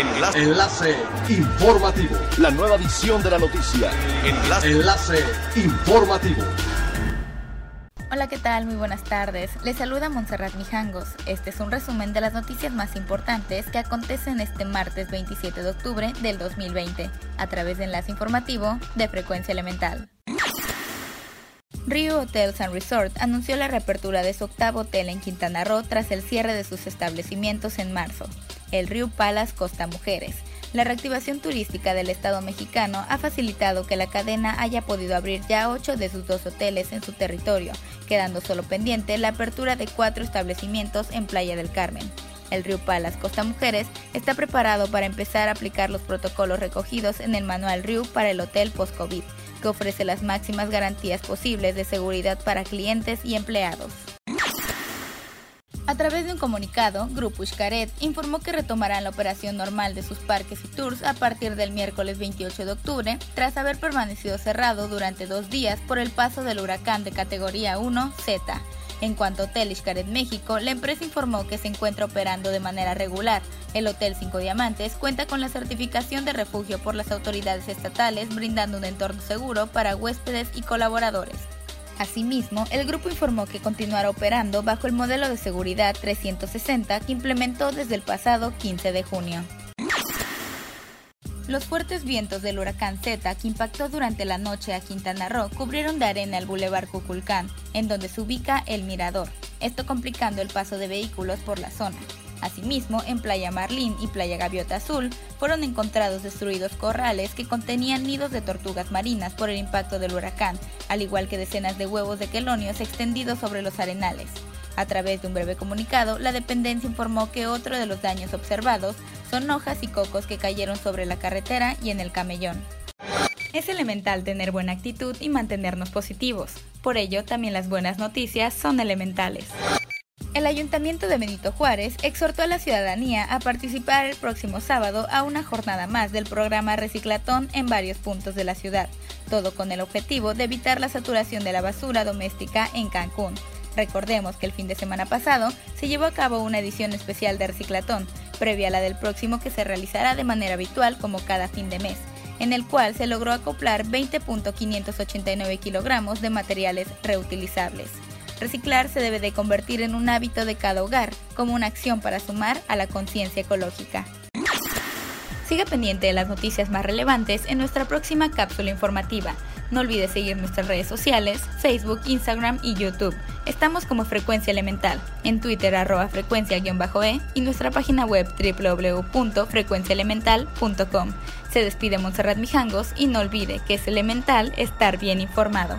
Enlace. Enlace informativo. La nueva edición de la noticia. Enlace. Enlace informativo. Hola, ¿qué tal? Muy buenas tardes. Les saluda Montserrat Mijangos. Este es un resumen de las noticias más importantes que acontecen este martes 27 de octubre del 2020 a través de enlace informativo de Frecuencia Elemental. Rio Hotels and Resort anunció la reapertura de su octavo hotel en Quintana Roo tras el cierre de sus establecimientos en marzo, el Rio Palace Costa Mujeres. La reactivación turística del Estado mexicano ha facilitado que la cadena haya podido abrir ya ocho de sus dos hoteles en su territorio, quedando solo pendiente la apertura de cuatro establecimientos en Playa del Carmen. El Rio Palace Costa Mujeres está preparado para empezar a aplicar los protocolos recogidos en el Manual Rio para el Hotel Post-COVID, que ofrece las máximas garantías posibles de seguridad para clientes y empleados. A través de un comunicado, Grupo Xcaret informó que retomarán la operación normal de sus parques y tours a partir del miércoles 28 de octubre, tras haber permanecido cerrado durante dos días por el paso del huracán de categoría 1 Z. En cuanto a Hotel Xcaret México, la empresa informó que se encuentra operando de manera regular. El Hotel Cinco Diamantes cuenta con la certificación de refugio por las autoridades estatales, brindando un entorno seguro para huéspedes y colaboradores. Asimismo, el grupo informó que continuará operando bajo el modelo de seguridad 360 que implementó desde el pasado 15 de junio. Los fuertes vientos del huracán Z que impactó durante la noche a Quintana Roo cubrieron de arena el bulevar Cuculcán, en donde se ubica el mirador, esto complicando el paso de vehículos por la zona. Asimismo, en Playa Marlín y Playa Gaviota Azul fueron encontrados destruidos corrales que contenían nidos de tortugas marinas por el impacto del huracán, al igual que decenas de huevos de quelonios extendidos sobre los arenales. A través de un breve comunicado, la dependencia informó que otro de los daños observados son hojas y cocos que cayeron sobre la carretera y en el camellón. Es elemental tener buena actitud y mantenernos positivos. Por ello, también las buenas noticias son elementales. El Ayuntamiento de Benito Juárez exhortó a la ciudadanía a participar el próximo sábado a una jornada más del programa Reciclatón en varios puntos de la ciudad, todo con el objetivo de evitar la saturación de la basura doméstica en Cancún. Recordemos que el fin de semana pasado se llevó a cabo una edición especial de Reciclatón, previa a la del próximo que se realizará de manera habitual como cada fin de mes, en el cual se logró acoplar 20.589 kilogramos de materiales reutilizables. Reciclar se debe de convertir en un hábito de cada hogar, como una acción para sumar a la conciencia ecológica. Siga pendiente de las noticias más relevantes en nuestra próxima cápsula informativa. No olvide seguir nuestras redes sociales, Facebook, Instagram y YouTube. Estamos como Frecuencia Elemental, en Twitter arroba frecuencia-e y nuestra página web www.frecuenciaelemental.com. Se despide Montserrat Mijangos y no olvide que es elemental estar bien informado.